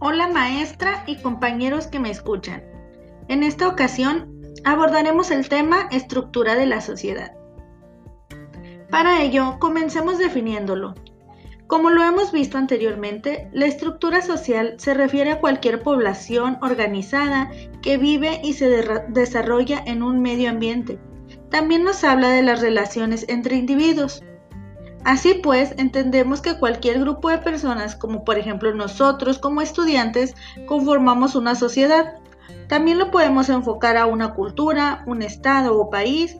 Hola maestra y compañeros que me escuchan. En esta ocasión abordaremos el tema estructura de la sociedad. Para ello, comencemos definiéndolo. Como lo hemos visto anteriormente, la estructura social se refiere a cualquier población organizada que vive y se desarrolla en un medio ambiente. También nos habla de las relaciones entre individuos. Así pues, entendemos que cualquier grupo de personas, como por ejemplo nosotros como estudiantes, conformamos una sociedad. También lo podemos enfocar a una cultura, un estado o país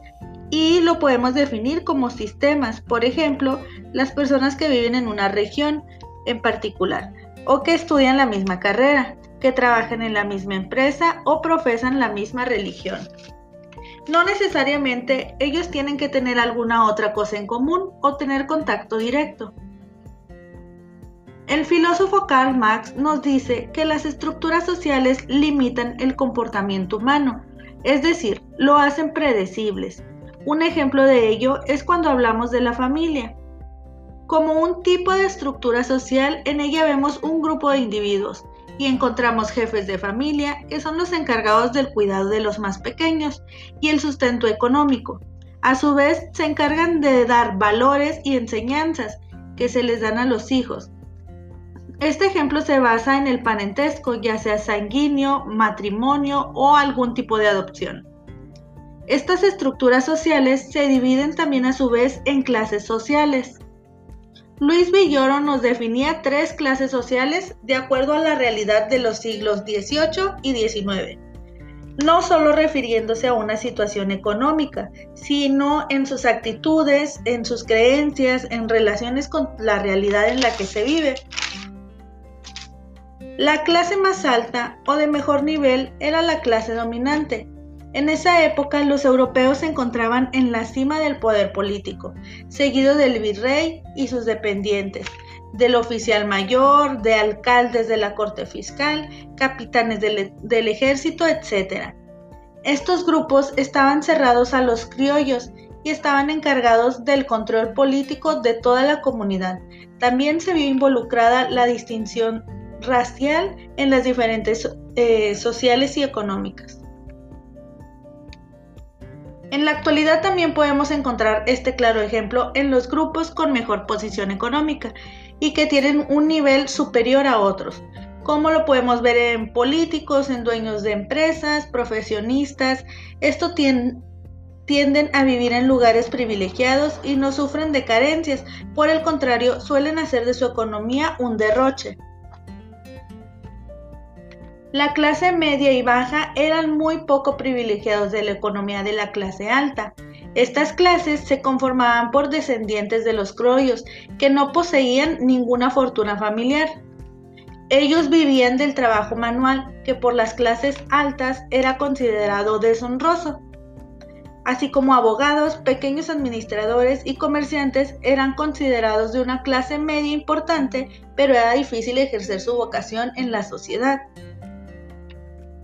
y lo podemos definir como sistemas, por ejemplo, las personas que viven en una región en particular o que estudian la misma carrera, que trabajan en la misma empresa o profesan la misma religión. No necesariamente ellos tienen que tener alguna otra cosa en común o tener contacto directo. El filósofo Karl Marx nos dice que las estructuras sociales limitan el comportamiento humano, es decir, lo hacen predecibles. Un ejemplo de ello es cuando hablamos de la familia. Como un tipo de estructura social, en ella vemos un grupo de individuos, y encontramos jefes de familia que son los encargados del cuidado de los más pequeños y el sustento económico. A su vez, se encargan de dar valores y enseñanzas que se les dan a los hijos. Este ejemplo se basa en el parentesco, ya sea sanguíneo, matrimonio o algún tipo de adopción. Estas estructuras sociales se dividen también a su vez en clases sociales. Luis Villoro nos definía tres clases sociales de acuerdo a la realidad de los siglos XVIII y XIX, no solo refiriéndose a una situación económica, sino en sus actitudes, en sus creencias, en relaciones con la realidad en la que se vive. La clase más alta o de mejor nivel era la clase dominante, en esa época los europeos se encontraban en la cima del poder político, seguido del virrey y sus dependientes, del oficial mayor, de alcaldes de la corte fiscal, capitanes del, ejército, etc. Estos grupos estaban cerrados a los criollos y estaban encargados del control político de toda la comunidad. También se vio involucrada la distinción racial en las diferentes eh, sociales y económicas. En la actualidad también podemos encontrar este claro ejemplo en los grupos con mejor posición económica y que tienen un nivel superior a otros, como lo podemos ver en políticos, en dueños de empresas, profesionistas. Esto tienden a vivir en lugares privilegiados y no sufren de carencias, por el contrario, suelen hacer de su economía un derroche. La clase media y baja eran muy poco privilegiados de la economía de la clase alta. Estas clases se conformaban por descendientes de los croyos, que no poseían ninguna fortuna familiar. Ellos vivían del trabajo manual, que por las clases altas era considerado deshonroso. Así como abogados, pequeños administradores y comerciantes eran considerados de una clase media importante, pero era difícil ejercer su vocación en la sociedad.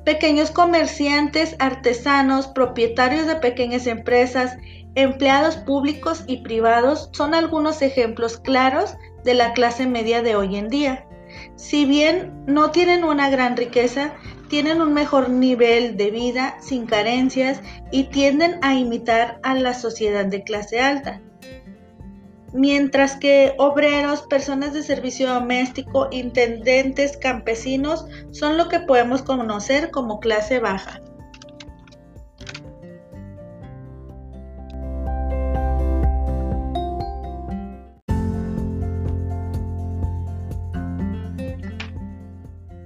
Pequeños comerciantes, artesanos, propietarios de pequeñas empresas, empleados públicos y privados son algunos ejemplos claros de la clase media de hoy en día. Si bien no tienen una gran riqueza, tienen un mejor nivel de vida sin carencias y tienden a imitar a la sociedad de clase alta mientras que obreros, personas de servicio doméstico, intendentes, campesinos son lo que podemos conocer como clase baja.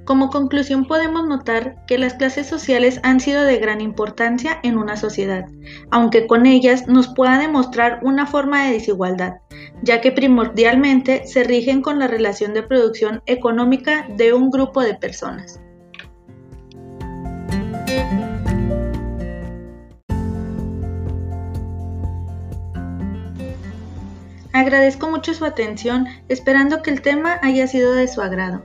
Como conclusión podemos notar que las clases sociales han sido de gran importancia en una sociedad, aunque con ellas nos pueda demostrar una forma de desigualdad, ya que primordialmente se rigen con la relación de producción económica de un grupo de personas. Agradezco mucho su atención, esperando que el tema haya sido de su agrado.